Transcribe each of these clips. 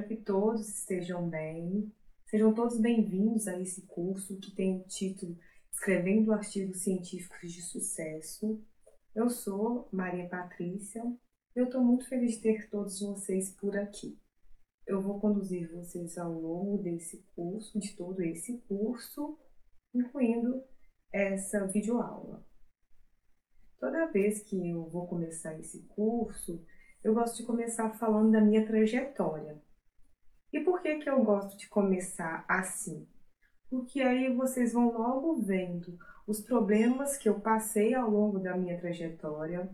espero que todos estejam bem. Sejam todos bem-vindos a esse curso que tem o título Escrevendo Artigos Científicos de Sucesso. Eu sou Maria Patrícia e eu estou muito feliz de ter todos vocês por aqui. Eu vou conduzir vocês ao longo desse curso, de todo esse curso, incluindo essa videoaula. Toda vez que eu vou começar esse curso, eu gosto de começar falando da minha trajetória. E por que, que eu gosto de começar assim? Porque aí vocês vão logo vendo os problemas que eu passei ao longo da minha trajetória,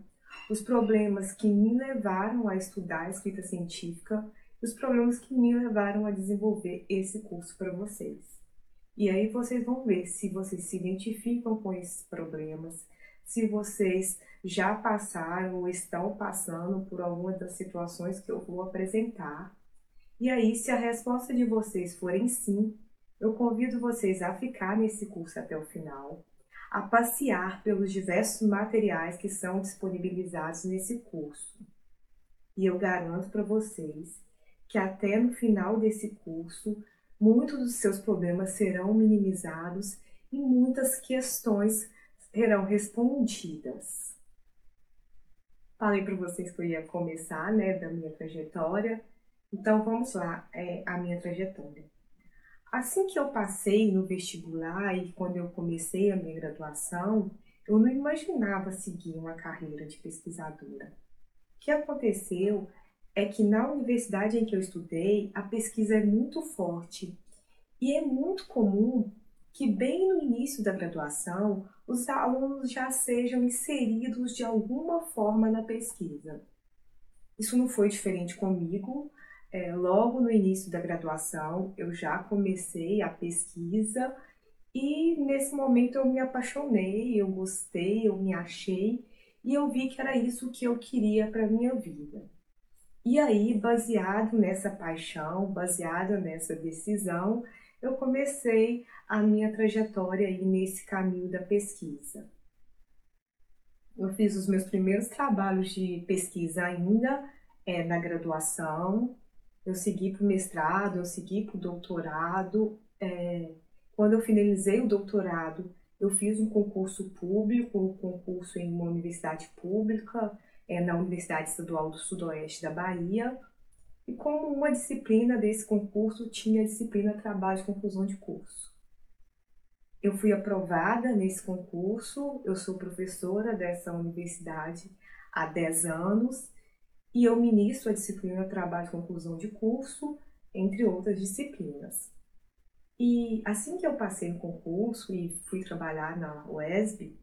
os problemas que me levaram a estudar escrita científica os problemas que me levaram a desenvolver esse curso para vocês. E aí vocês vão ver se vocês se identificam com esses problemas, se vocês já passaram ou estão passando por alguma das situações que eu vou apresentar. E aí, se a resposta de vocês forem sim, eu convido vocês a ficar nesse curso até o final, a passear pelos diversos materiais que são disponibilizados nesse curso. E eu garanto para vocês que até no final desse curso, muitos dos seus problemas serão minimizados e muitas questões serão respondidas. Falei para vocês que eu ia começar, né, da minha trajetória. Então vamos lá, é, a minha trajetória. Assim que eu passei no vestibular e quando eu comecei a minha graduação, eu não imaginava seguir uma carreira de pesquisadora. O que aconteceu é que na universidade em que eu estudei, a pesquisa é muito forte e é muito comum que bem no início da graduação os alunos já sejam inseridos de alguma forma na pesquisa. Isso não foi diferente comigo. É, logo no início da graduação, eu já comecei a pesquisa e nesse momento eu me apaixonei, eu gostei, eu me achei e eu vi que era isso que eu queria para minha vida. E aí, baseado nessa paixão, baseado nessa decisão, eu comecei a minha trajetória aí nesse caminho da pesquisa. Eu fiz os meus primeiros trabalhos de pesquisa ainda é, na graduação, eu segui para o mestrado, eu segui para o doutorado. É, quando eu finalizei o doutorado, eu fiz um concurso público, um concurso em uma universidade pública, é, na Universidade Estadual do Sudoeste da Bahia, e como uma disciplina desse concurso tinha a disciplina Trabalho de Conclusão de Curso. Eu fui aprovada nesse concurso, eu sou professora dessa universidade há 10 anos e eu ministro a disciplina Trabalho de Conclusão de Curso, entre outras disciplinas. E assim que eu passei no concurso e fui trabalhar na UESB,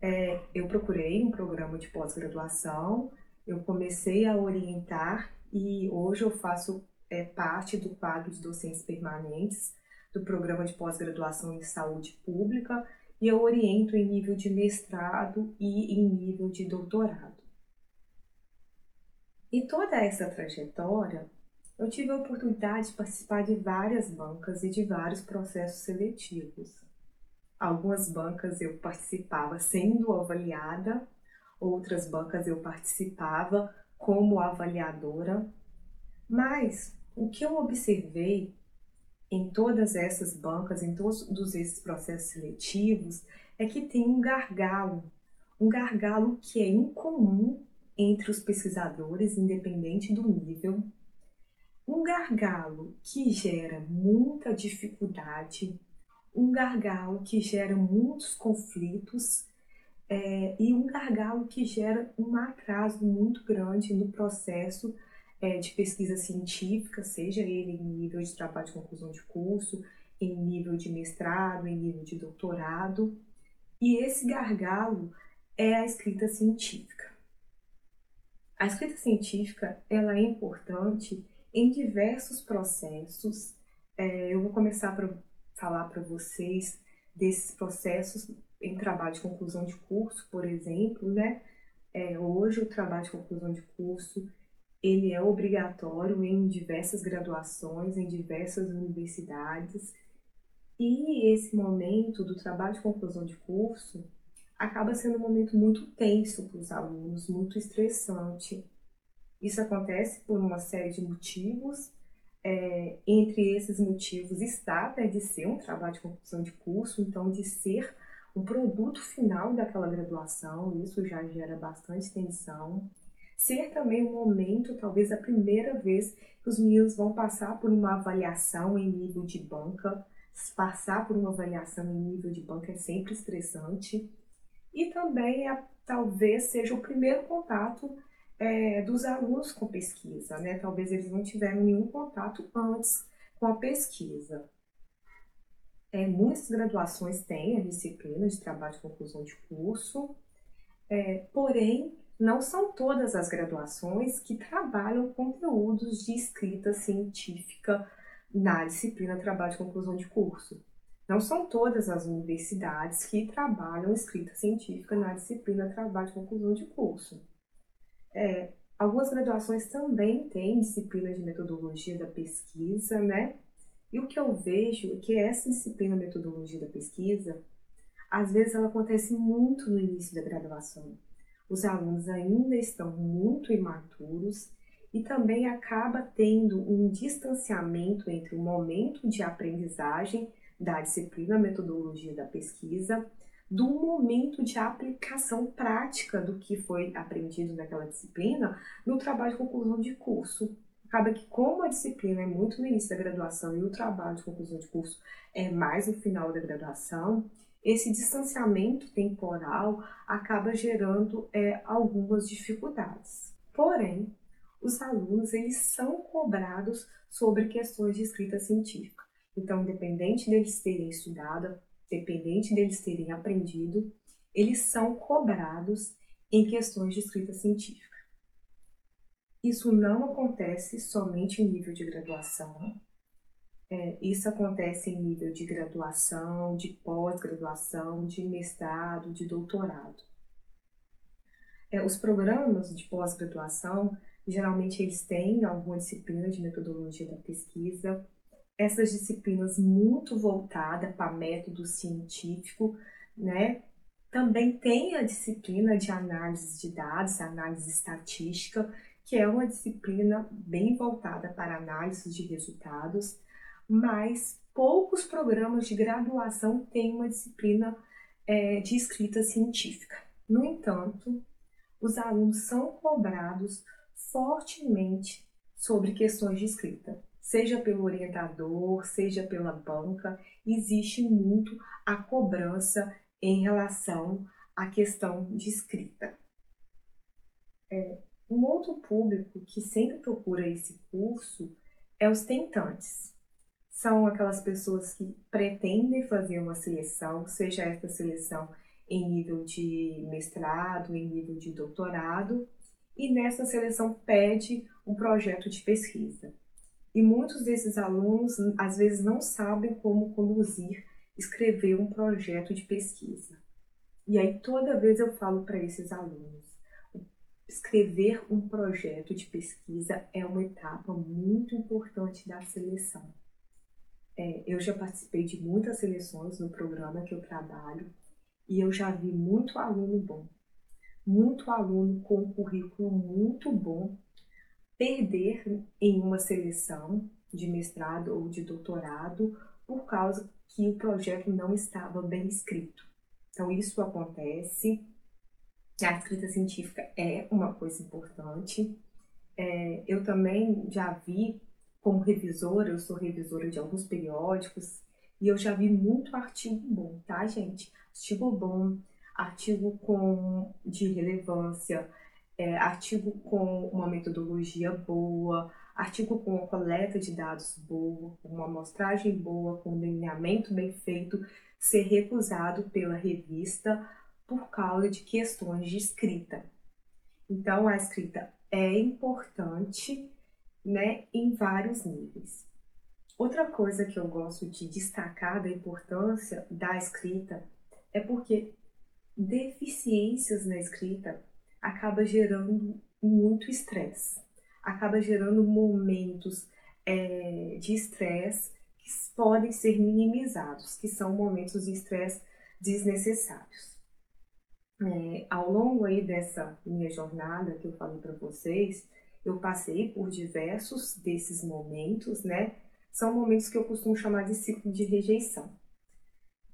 é, eu procurei um programa de pós-graduação, eu comecei a orientar e hoje eu faço é, parte do quadro de docentes permanentes do programa de pós-graduação em saúde pública e eu oriento em nível de mestrado e em nível de doutorado. E toda essa trajetória, eu tive a oportunidade de participar de várias bancas e de vários processos seletivos. Algumas bancas eu participava sendo avaliada, outras bancas eu participava como avaliadora, mas o que eu observei em todas essas bancas, em todos esses processos seletivos, é que tem um gargalo, um gargalo que é incomum entre os pesquisadores, independente do nível, um gargalo que gera muita dificuldade, um gargalo que gera muitos conflitos é, e um gargalo que gera um atraso muito grande no processo é, de pesquisa científica, seja ele em nível de trabalho de conclusão de curso, em nível de mestrado, em nível de doutorado. E esse gargalo é a escrita científica. A escrita científica ela é importante em diversos processos. É, eu vou começar a falar para vocês desses processos em trabalho de conclusão de curso, por exemplo, né? É, hoje o trabalho de conclusão de curso ele é obrigatório em diversas graduações, em diversas universidades. E esse momento do trabalho de conclusão de curso acaba sendo um momento muito tenso para os alunos, muito estressante. Isso acontece por uma série de motivos. É, entre esses motivos está até de ser um trabalho de conclusão de curso, então de ser um produto final daquela graduação, isso já gera bastante tensão. Ser também um momento, talvez a primeira vez que os meninos vão passar por uma avaliação em nível de banca. Passar por uma avaliação em nível de banca é sempre estressante. E também é, talvez seja o primeiro contato é, dos alunos com pesquisa, né? Talvez eles não tiveram nenhum contato antes com a pesquisa. É, muitas graduações têm a disciplina de trabalho de conclusão de curso, é, porém, não são todas as graduações que trabalham conteúdos de escrita científica na disciplina trabalho de conclusão de curso. Não são todas as universidades que trabalham escrita científica na disciplina trabalho de conclusão de curso. É, algumas graduações também têm disciplina de metodologia da pesquisa, né? E o que eu vejo é que essa disciplina metodologia da pesquisa, às vezes ela acontece muito no início da graduação. Os alunos ainda estão muito imaturos e também acaba tendo um distanciamento entre o momento de aprendizagem da disciplina metodologia da pesquisa do momento de aplicação prática do que foi aprendido naquela disciplina no trabalho de conclusão de curso. Acaba que, como a disciplina é muito no início da graduação e o trabalho de conclusão de curso é mais no final da graduação, esse distanciamento temporal acaba gerando é, algumas dificuldades. Porém, os alunos eles são cobrados sobre questões de escrita científica. Então, independente deles terem estudado, independente deles terem aprendido, eles são cobrados em questões de escrita científica. Isso não acontece somente em nível de graduação, é, isso acontece em nível de graduação, de pós-graduação, de mestrado, de doutorado. É, os programas de pós-graduação, geralmente eles têm alguma disciplina de metodologia da pesquisa, essas disciplinas muito voltadas para método científico, né? Também tem a disciplina de análise de dados, análise estatística, que é uma disciplina bem voltada para análise de resultados, mas poucos programas de graduação têm uma disciplina é, de escrita científica. No entanto, os alunos são cobrados fortemente sobre questões de escrita seja pelo orientador, seja pela banca, existe muito a cobrança em relação à questão de escrita. É, um outro público que sempre procura esse curso é os tentantes. São aquelas pessoas que pretendem fazer uma seleção, seja esta seleção em nível de mestrado, em nível de doutorado, e nessa seleção pede um projeto de pesquisa. E muitos desses alunos, às vezes, não sabem como conduzir, escrever um projeto de pesquisa. E aí, toda vez eu falo para esses alunos: escrever um projeto de pesquisa é uma etapa muito importante da seleção. É, eu já participei de muitas seleções no programa que eu trabalho e eu já vi muito aluno bom, muito aluno com um currículo muito bom perder em uma seleção de mestrado ou de doutorado por causa que o projeto não estava bem escrito. Então, isso acontece. A escrita científica é uma coisa importante. É, eu também já vi, como revisora, eu sou revisora de alguns periódicos, e eu já vi muito artigo bom, tá, gente? Artigo bom, artigo com, de relevância, é, artigo com uma metodologia boa, artigo com uma coleta de dados boa, uma amostragem boa, com um delineamento bem feito, ser recusado pela revista por causa de questões de escrita. Então, a escrita é importante né, em vários níveis. Outra coisa que eu gosto de destacar da importância da escrita é porque deficiências na escrita acaba gerando muito estresse, acaba gerando momentos é, de estresse que podem ser minimizados, que são momentos de estresse desnecessários. É, ao longo aí dessa minha jornada que eu falei para vocês, eu passei por diversos desses momentos, né? São momentos que eu costumo chamar de ciclo de rejeição.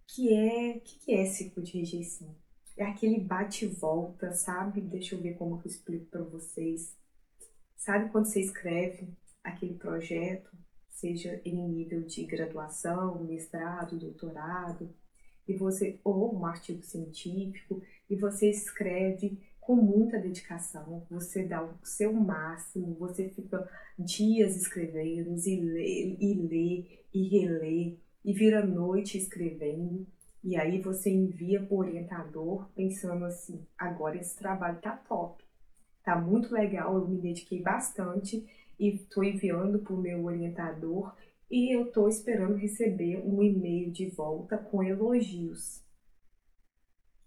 Que é, que é ciclo de rejeição? É aquele bate e volta, sabe? Deixa eu ver como eu explico para vocês. Sabe quando você escreve aquele projeto, seja em nível de graduação, mestrado, doutorado, e você ou um artigo científico, e você escreve com muita dedicação, você dá o seu máximo, você fica dias escrevendo e lê, e lê, e relê, e vira noite escrevendo, e aí você envia para o orientador pensando assim, agora esse trabalho tá top, tá muito legal, eu me dediquei bastante e estou enviando para o meu orientador e eu estou esperando receber um e-mail de volta com elogios.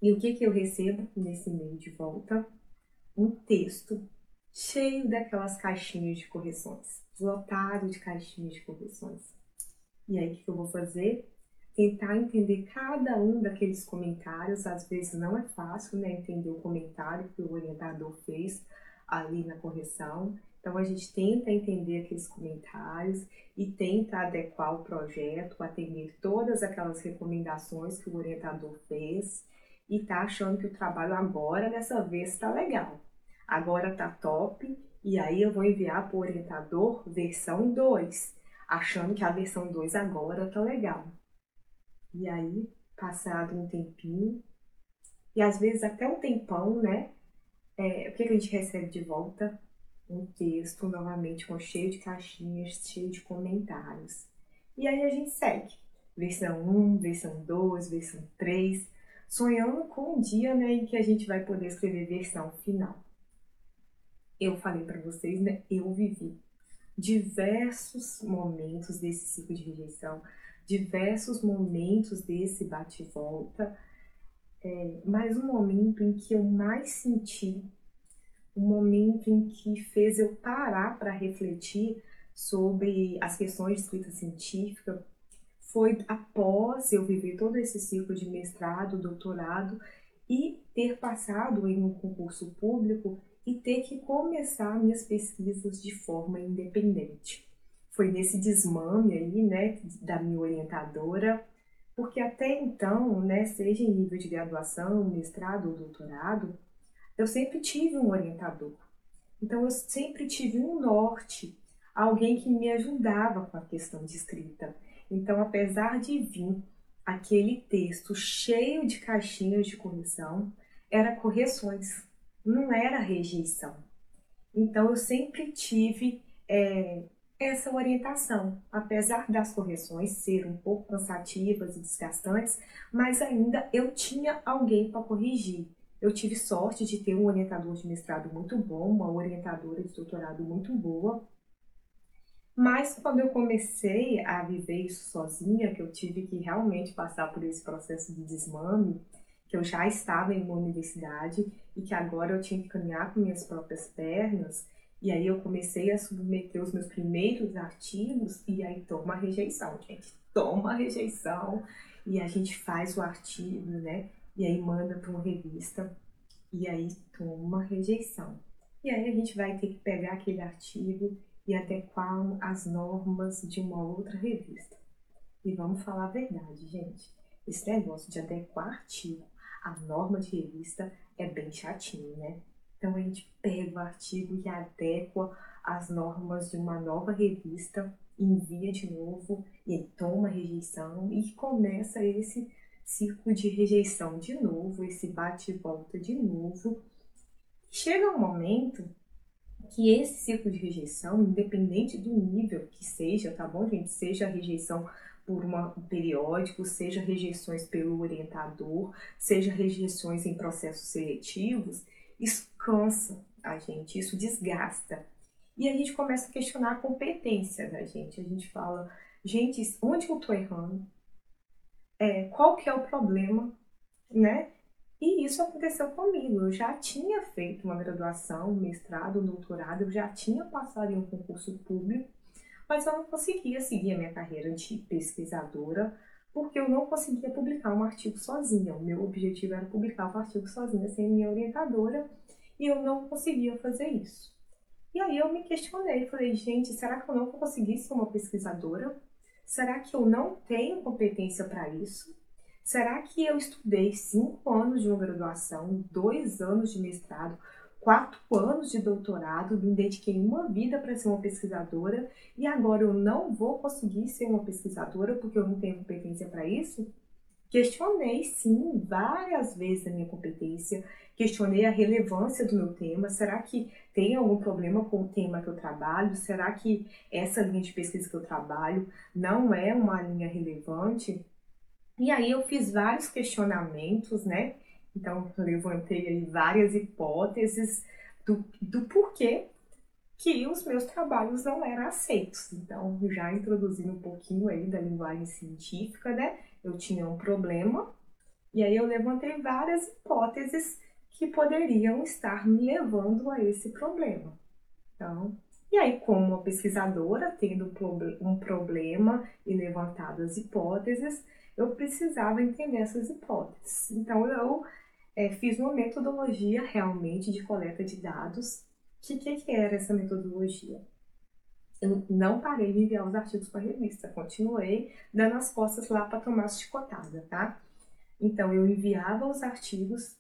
E o que, que eu recebo nesse e-mail de volta? Um texto cheio daquelas caixinhas de correções, lotado de caixinhas de correções. E aí, o que, que eu vou fazer? Tentar entender cada um daqueles comentários. Às vezes não é fácil né, entender o comentário que o orientador fez ali na correção. Então, a gente tenta entender aqueles comentários e tenta adequar o projeto, atender todas aquelas recomendações que o orientador fez e tá achando que o trabalho agora, dessa vez, está legal. Agora tá top, e aí eu vou enviar para o orientador versão 2, achando que a versão 2 agora tá legal. E aí, passado um tempinho, e às vezes até um tempão, né? É, o que a gente recebe de volta? Um texto novamente com cheio de caixinhas, cheio de comentários. E aí a gente segue. Versão 1, versão 2, versão 3, sonhando com um dia né, em que a gente vai poder escrever versão final. Eu falei para vocês, né? Eu vivi diversos momentos desse ciclo de rejeição, diversos momentos desse bate-volta, é, mas um momento em que eu mais senti, um momento em que fez eu parar para refletir sobre as questões de escrita científica, foi após eu viver todo esse ciclo de mestrado, doutorado e ter passado em um concurso público e ter que começar minhas pesquisas de forma independente. Foi nesse desmame aí, né, da minha orientadora, porque até então, né, seja em nível de graduação, mestrado ou doutorado, eu sempre tive um orientador. Então eu sempre tive um norte, alguém que me ajudava com a questão de escrita. Então, apesar de vir aquele texto cheio de caixinhas de correção, era correções, não era rejeição. Então, eu sempre tive é, essa orientação, apesar das correções serem um pouco cansativas e desgastantes, mas ainda eu tinha alguém para corrigir. Eu tive sorte de ter um orientador de mestrado muito bom, uma orientadora de doutorado muito boa, mas quando eu comecei a viver isso sozinha, que eu tive que realmente passar por esse processo de desmame, que eu já estava em uma universidade e que agora eu tinha que caminhar com minhas próprias pernas, e aí eu comecei a submeter os meus primeiros artigos e aí toma rejeição, gente. Toma rejeição e a gente faz o artigo, né? E aí manda para uma revista e aí toma rejeição. E aí a gente vai ter que pegar aquele artigo e adequar as normas de uma outra revista. E vamos falar a verdade, gente. Esse negócio de adequar artigo à norma de revista é bem chatinho, né? Então a gente pega o artigo e adequa as normas de uma nova revista, envia de novo e aí toma rejeição e começa esse ciclo de rejeição de novo, esse bate e volta de novo. Chega um momento que esse ciclo de rejeição, independente do nível que seja, tá bom, gente? Seja rejeição por uma, um periódico, seja rejeições pelo orientador, seja rejeições em processos seletivos, isso cansa a gente, isso desgasta. E a gente começa a questionar a competência da gente. A gente fala, gente, onde eu tô errando? É, qual que é o problema, né? E isso aconteceu comigo. Eu já tinha feito uma graduação, um mestrado, um doutorado, eu já tinha passado em um concurso público, mas eu não conseguia seguir a minha carreira de pesquisadora porque eu não conseguia publicar um artigo sozinha. O meu objetivo era publicar um artigo sozinha sem minha orientadora e eu não conseguia fazer isso. E aí eu me questionei, falei, gente, será que eu não vou conseguir ser uma pesquisadora? Será que eu não tenho competência para isso? Será que eu estudei cinco anos de uma graduação, dois anos de mestrado, quatro anos de doutorado, me dediquei uma vida para ser uma pesquisadora e agora eu não vou conseguir ser uma pesquisadora porque eu não tenho competência para isso? Questionei sim várias vezes a minha competência, questionei a relevância do meu tema. Será que tem algum problema com o tema que eu trabalho? Será que essa linha de pesquisa que eu trabalho não é uma linha relevante? E aí eu fiz vários questionamentos, né? Então levantei aí várias hipóteses do, do porquê que os meus trabalhos não eram aceitos. Então, já introduzindo um pouquinho aí da linguagem científica, né? Eu tinha um problema e aí eu levantei várias hipóteses que poderiam estar me levando a esse problema. Então, e aí, como uma pesquisadora, tendo um problema e levantado as hipóteses, eu precisava entender essas hipóteses. Então, eu é, fiz uma metodologia realmente de coleta de dados. O que, que, que era essa metodologia? Eu não parei de enviar os artigos para a revista, continuei dando as costas lá para tomar as chicotadas, tá? Então, eu enviava os artigos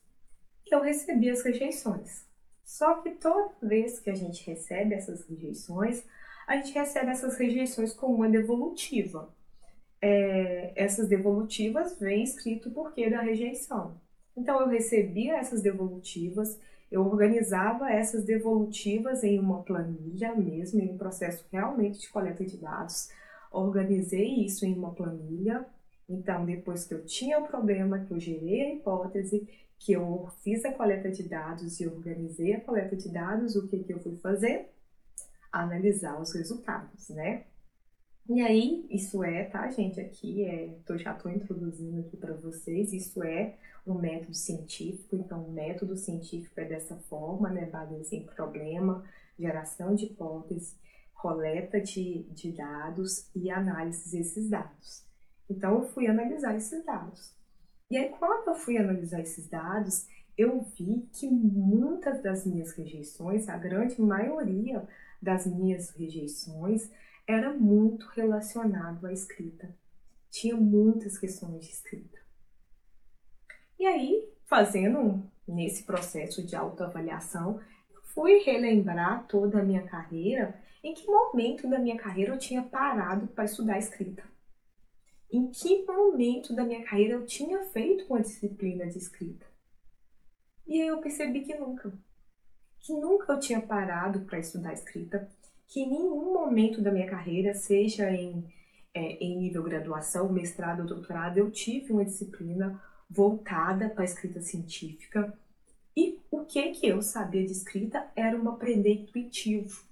eu recebi as rejeições. Só que toda vez que a gente recebe essas rejeições, a gente recebe essas rejeições com uma devolutiva. É, essas devolutivas vêm escrito o porquê da rejeição. Então eu recebia essas devolutivas, eu organizava essas devolutivas em uma planilha mesmo, em um processo realmente de coleta de dados. Organizei isso em uma planilha. Então, depois que eu tinha o problema, que eu gerei a hipótese, que eu fiz a coleta de dados e organizei a coleta de dados, o que, que eu fui fazer? Analisar os resultados, né? E aí, isso é, tá, gente? Aqui é, tô, já estou introduzindo aqui para vocês, isso é um método científico. Então, o método científico é dessa forma, né? Base em problema, geração de hipótese, coleta de, de dados e análise desses dados. Então, eu fui analisar esses dados. E aí, quando eu fui analisar esses dados, eu vi que muitas das minhas rejeições, a grande maioria das minhas rejeições, era muito relacionado à escrita. Tinha muitas questões de escrita. E aí, fazendo nesse processo de autoavaliação, fui relembrar toda a minha carreira, em que momento da minha carreira eu tinha parado para estudar escrita em que momento da minha carreira eu tinha feito uma disciplina de escrita. E aí eu percebi que nunca. Que nunca eu tinha parado para estudar escrita, que em nenhum momento da minha carreira, seja em, é, em nível graduação, mestrado ou doutorado, eu tive uma disciplina voltada para a escrita científica. E o que que eu sabia de escrita era um aprender intuitivo.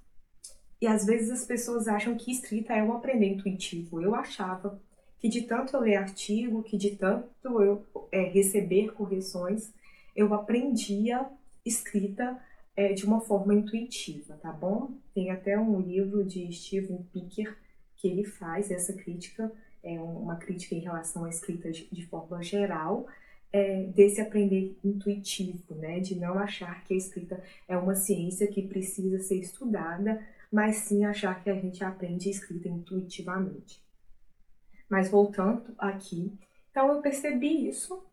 E às vezes as pessoas acham que escrita é um aprender intuitivo. Eu achava que de tanto eu ler artigo, que de tanto eu é, receber correções, eu aprendia escrita é, de uma forma intuitiva, tá bom? Tem até um livro de Steven Picker que ele faz essa crítica, é uma crítica em relação à escrita de, forma geral, é, desse aprender intuitivo, né? De não achar que a escrita é uma ciência que precisa ser estudada, mas sim achar que a gente aprende escrita intuitivamente. Mas voltando aqui, então eu percebi isso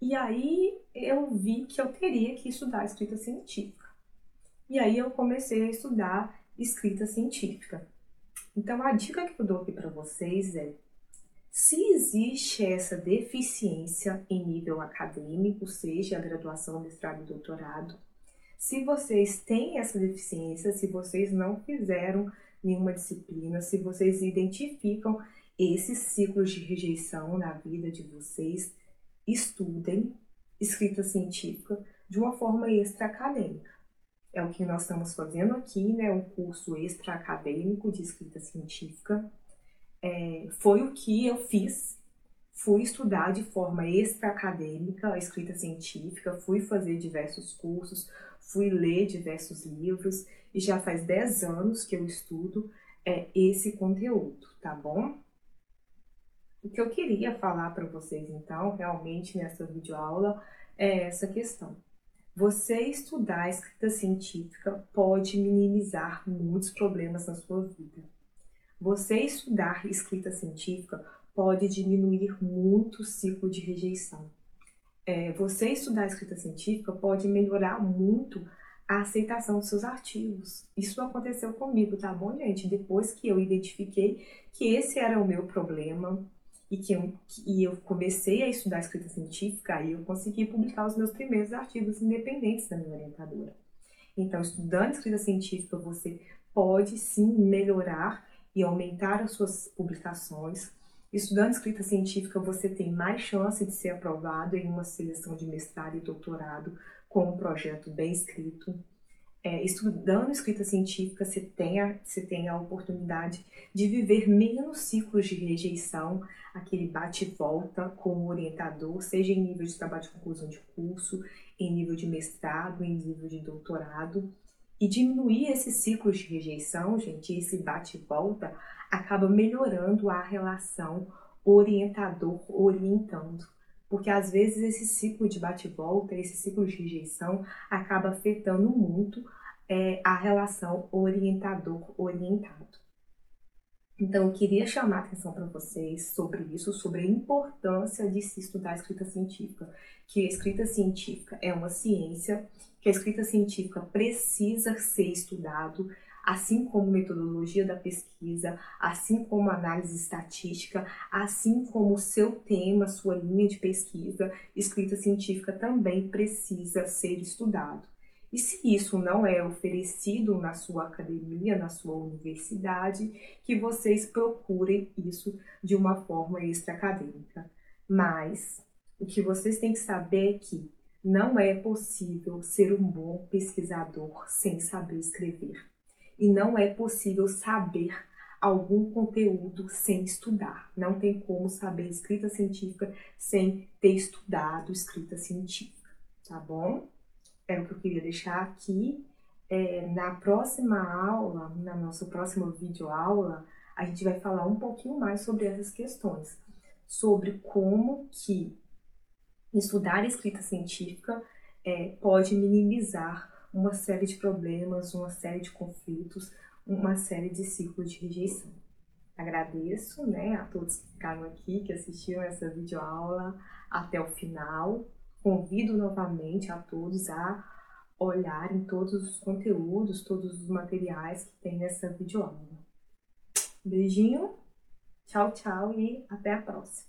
e aí eu vi que eu teria que estudar escrita científica. E aí eu comecei a estudar escrita científica. Então a dica que eu dou aqui para vocês é: se existe essa deficiência em nível acadêmico, seja a graduação, mestrado e doutorado, se vocês têm essa deficiência, se vocês não fizeram nenhuma disciplina, se vocês identificam esses ciclos de rejeição na vida de vocês, estudem escrita científica de uma forma extra-acadêmica. É o que nós estamos fazendo aqui, né? Um curso extra-acadêmico de escrita científica. É, foi o que eu fiz. Fui estudar de forma extra-acadêmica a escrita científica, fui fazer diversos cursos, fui ler diversos livros e já faz 10 anos que eu estudo é, esse conteúdo, tá bom? O que eu queria falar para vocês, então, realmente nessa videoaula, é essa questão. Você estudar a escrita científica pode minimizar muitos problemas na sua vida. Você estudar escrita científica pode diminuir muito o ciclo de rejeição. É, você estudar escrita científica pode melhorar muito a aceitação dos seus artigos. Isso aconteceu comigo, tá bom, gente? Depois que eu identifiquei que esse era o meu problema, e que eu, e eu comecei a estudar escrita científica, aí eu consegui publicar os meus primeiros artigos independentes da minha orientadora. Então, estudando escrita científica, você pode sim melhorar e aumentar as suas publicações. Estudando escrita científica, você tem mais chance de ser aprovado em uma seleção de mestrado e doutorado com um projeto bem escrito é, estudando escrita científica, você tem, a, você tem a oportunidade de viver menos ciclos de rejeição, aquele bate e volta com o orientador, seja em nível de trabalho de conclusão de curso, em nível de mestrado, em nível de doutorado. E diminuir esses ciclos de rejeição, gente, esse bate e volta, acaba melhorando a relação orientador-orientando porque às vezes esse ciclo de bate-volta, esse ciclo de rejeição, acaba afetando muito é, a relação orientador-orientado. Então, eu queria chamar a atenção para vocês sobre isso, sobre a importância de se estudar a escrita científica, que a escrita científica é uma ciência, que a escrita científica precisa ser estudado, assim como metodologia da pesquisa, assim como análise estatística, assim como seu tema, sua linha de pesquisa, escrita científica também precisa ser estudado. E se isso não é oferecido na sua academia, na sua universidade, que vocês procurem isso de uma forma extra-acadêmica. Mas o que vocês têm que saber é que não é possível ser um bom pesquisador sem saber escrever e não é possível saber algum conteúdo sem estudar. Não tem como saber escrita científica sem ter estudado escrita científica, tá bom? Era o que eu queria deixar aqui. É, na próxima aula, na nossa próxima videoaula, a gente vai falar um pouquinho mais sobre essas questões, sobre como que estudar escrita científica é, pode minimizar uma série de problemas, uma série de conflitos, uma série de ciclos de rejeição. Agradeço né, a todos que ficaram aqui, que assistiram essa videoaula até o final. Convido novamente a todos a olharem todos os conteúdos, todos os materiais que tem nessa videoaula. Beijinho, tchau, tchau e até a próxima.